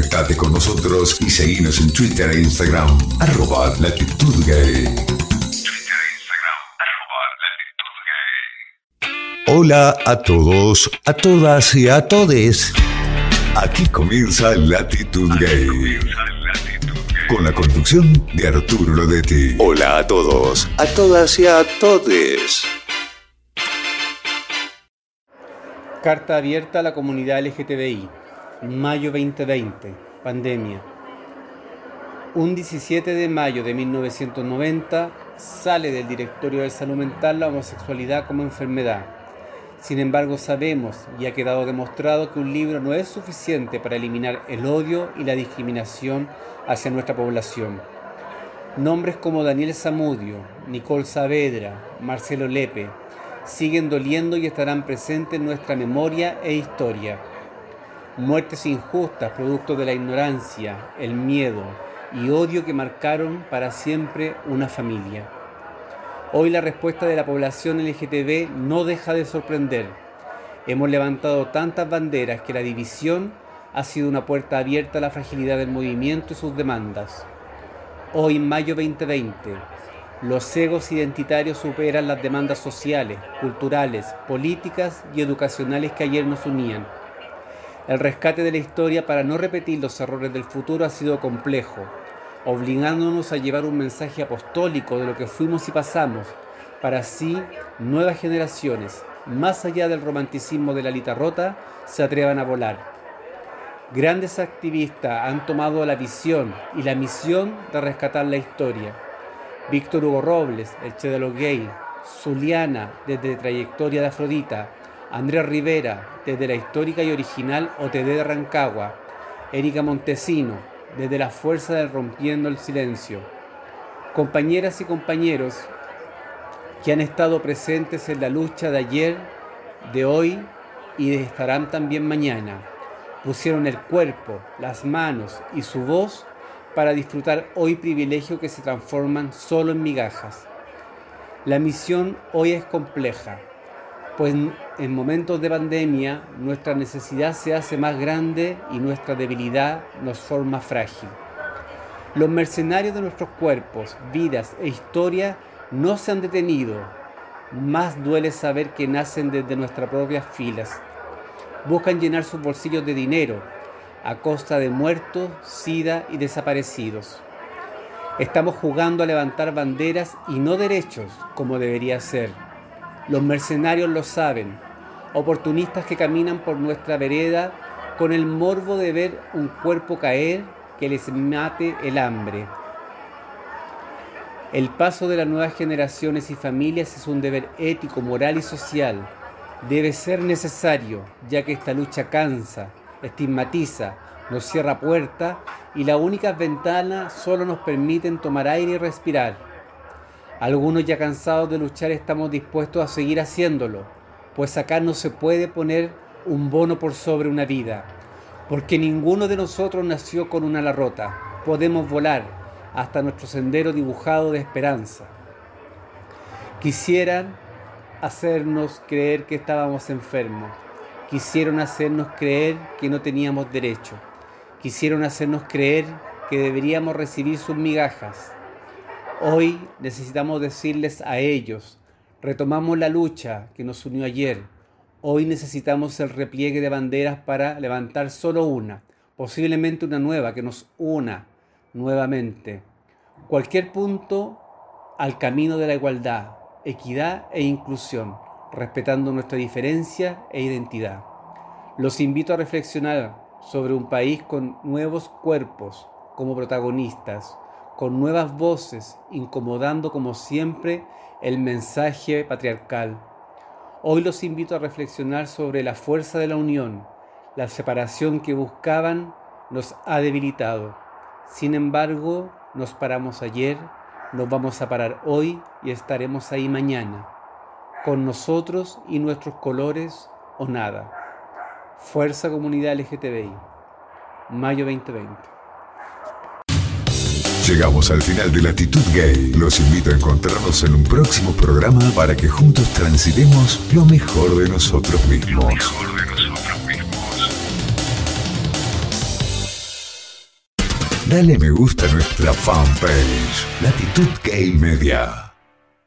Conectate con nosotros y seguinos en Twitter e Instagram, arroba latitud gay. Hola a todos, a todas y a todes. Aquí comienza Latitud Gay. Con la conducción de Arturo Lodetti. Hola a todos, a todas y a todes. Carta abierta a la comunidad LGTBI. Mayo 2020. Pandemia. Un 17 de mayo de 1990 sale del directorio de salud mental la homosexualidad como enfermedad. Sin embargo, sabemos y ha quedado demostrado que un libro no es suficiente para eliminar el odio y la discriminación hacia nuestra población. Nombres como Daniel Zamudio, Nicole Saavedra, Marcelo Lepe, siguen doliendo y estarán presentes en nuestra memoria e historia. Muertes injustas producto de la ignorancia, el miedo y odio que marcaron para siempre una familia. Hoy la respuesta de la población LGTB no deja de sorprender. Hemos levantado tantas banderas que la división ha sido una puerta abierta a la fragilidad del movimiento y sus demandas. Hoy, en mayo 2020, los egos identitarios superan las demandas sociales, culturales, políticas y educacionales que ayer nos unían. El rescate de la historia para no repetir los errores del futuro ha sido complejo, obligándonos a llevar un mensaje apostólico de lo que fuimos y pasamos, para así nuevas generaciones, más allá del romanticismo de la lita rota, se atrevan a volar. Grandes activistas han tomado la visión y la misión de rescatar la historia Víctor Hugo Robles, el Che de los Gays, Zuliana, desde Trayectoria de Afrodita, Andrea Rivera, desde la histórica y original OTD de Rancagua, Erika Montesino, desde la fuerza del Rompiendo el Silencio. Compañeras y compañeros que han estado presentes en la lucha de ayer, de hoy y estarán también mañana. Pusieron el cuerpo, las manos y su voz para disfrutar hoy privilegios que se transforman solo en migajas. La misión hoy es compleja, pues en momentos de pandemia nuestra necesidad se hace más grande y nuestra debilidad nos forma frágil. Los mercenarios de nuestros cuerpos, vidas e historia no se han detenido. Más duele saber que nacen desde nuestras propias filas. Buscan llenar sus bolsillos de dinero, a costa de muertos, sida y desaparecidos. Estamos jugando a levantar banderas y no derechos como debería ser. Los mercenarios lo saben, oportunistas que caminan por nuestra vereda con el morbo de ver un cuerpo caer que les mate el hambre. El paso de las nuevas generaciones y familias es un deber ético, moral y social. Debe ser necesario, ya que esta lucha cansa, estigmatiza, nos cierra puertas y las únicas ventanas solo nos permiten tomar aire y respirar. Algunos ya cansados de luchar estamos dispuestos a seguir haciéndolo, pues acá no se puede poner un bono por sobre una vida, porque ninguno de nosotros nació con una ala rota. Podemos volar hasta nuestro sendero dibujado de esperanza. Quisieran hacernos creer que estábamos enfermos, Quisieron hacernos creer que no teníamos derecho. Quisieron hacernos creer que deberíamos recibir sus migajas. Hoy necesitamos decirles a ellos, retomamos la lucha que nos unió ayer. Hoy necesitamos el repliegue de banderas para levantar solo una, posiblemente una nueva que nos una nuevamente. Cualquier punto al camino de la igualdad, equidad e inclusión respetando nuestra diferencia e identidad. Los invito a reflexionar sobre un país con nuevos cuerpos como protagonistas, con nuevas voces, incomodando como siempre el mensaje patriarcal. Hoy los invito a reflexionar sobre la fuerza de la unión. La separación que buscaban nos ha debilitado. Sin embargo, nos paramos ayer, nos vamos a parar hoy y estaremos ahí mañana con nosotros y nuestros colores o nada. Fuerza Comunidad LGTBI, mayo 2020. Llegamos al final de Latitud Gay. Los invito a encontrarnos en un próximo programa para que juntos transitemos lo mejor de nosotros mismos. Dale me gusta a nuestra fanpage, Latitud Gay Media.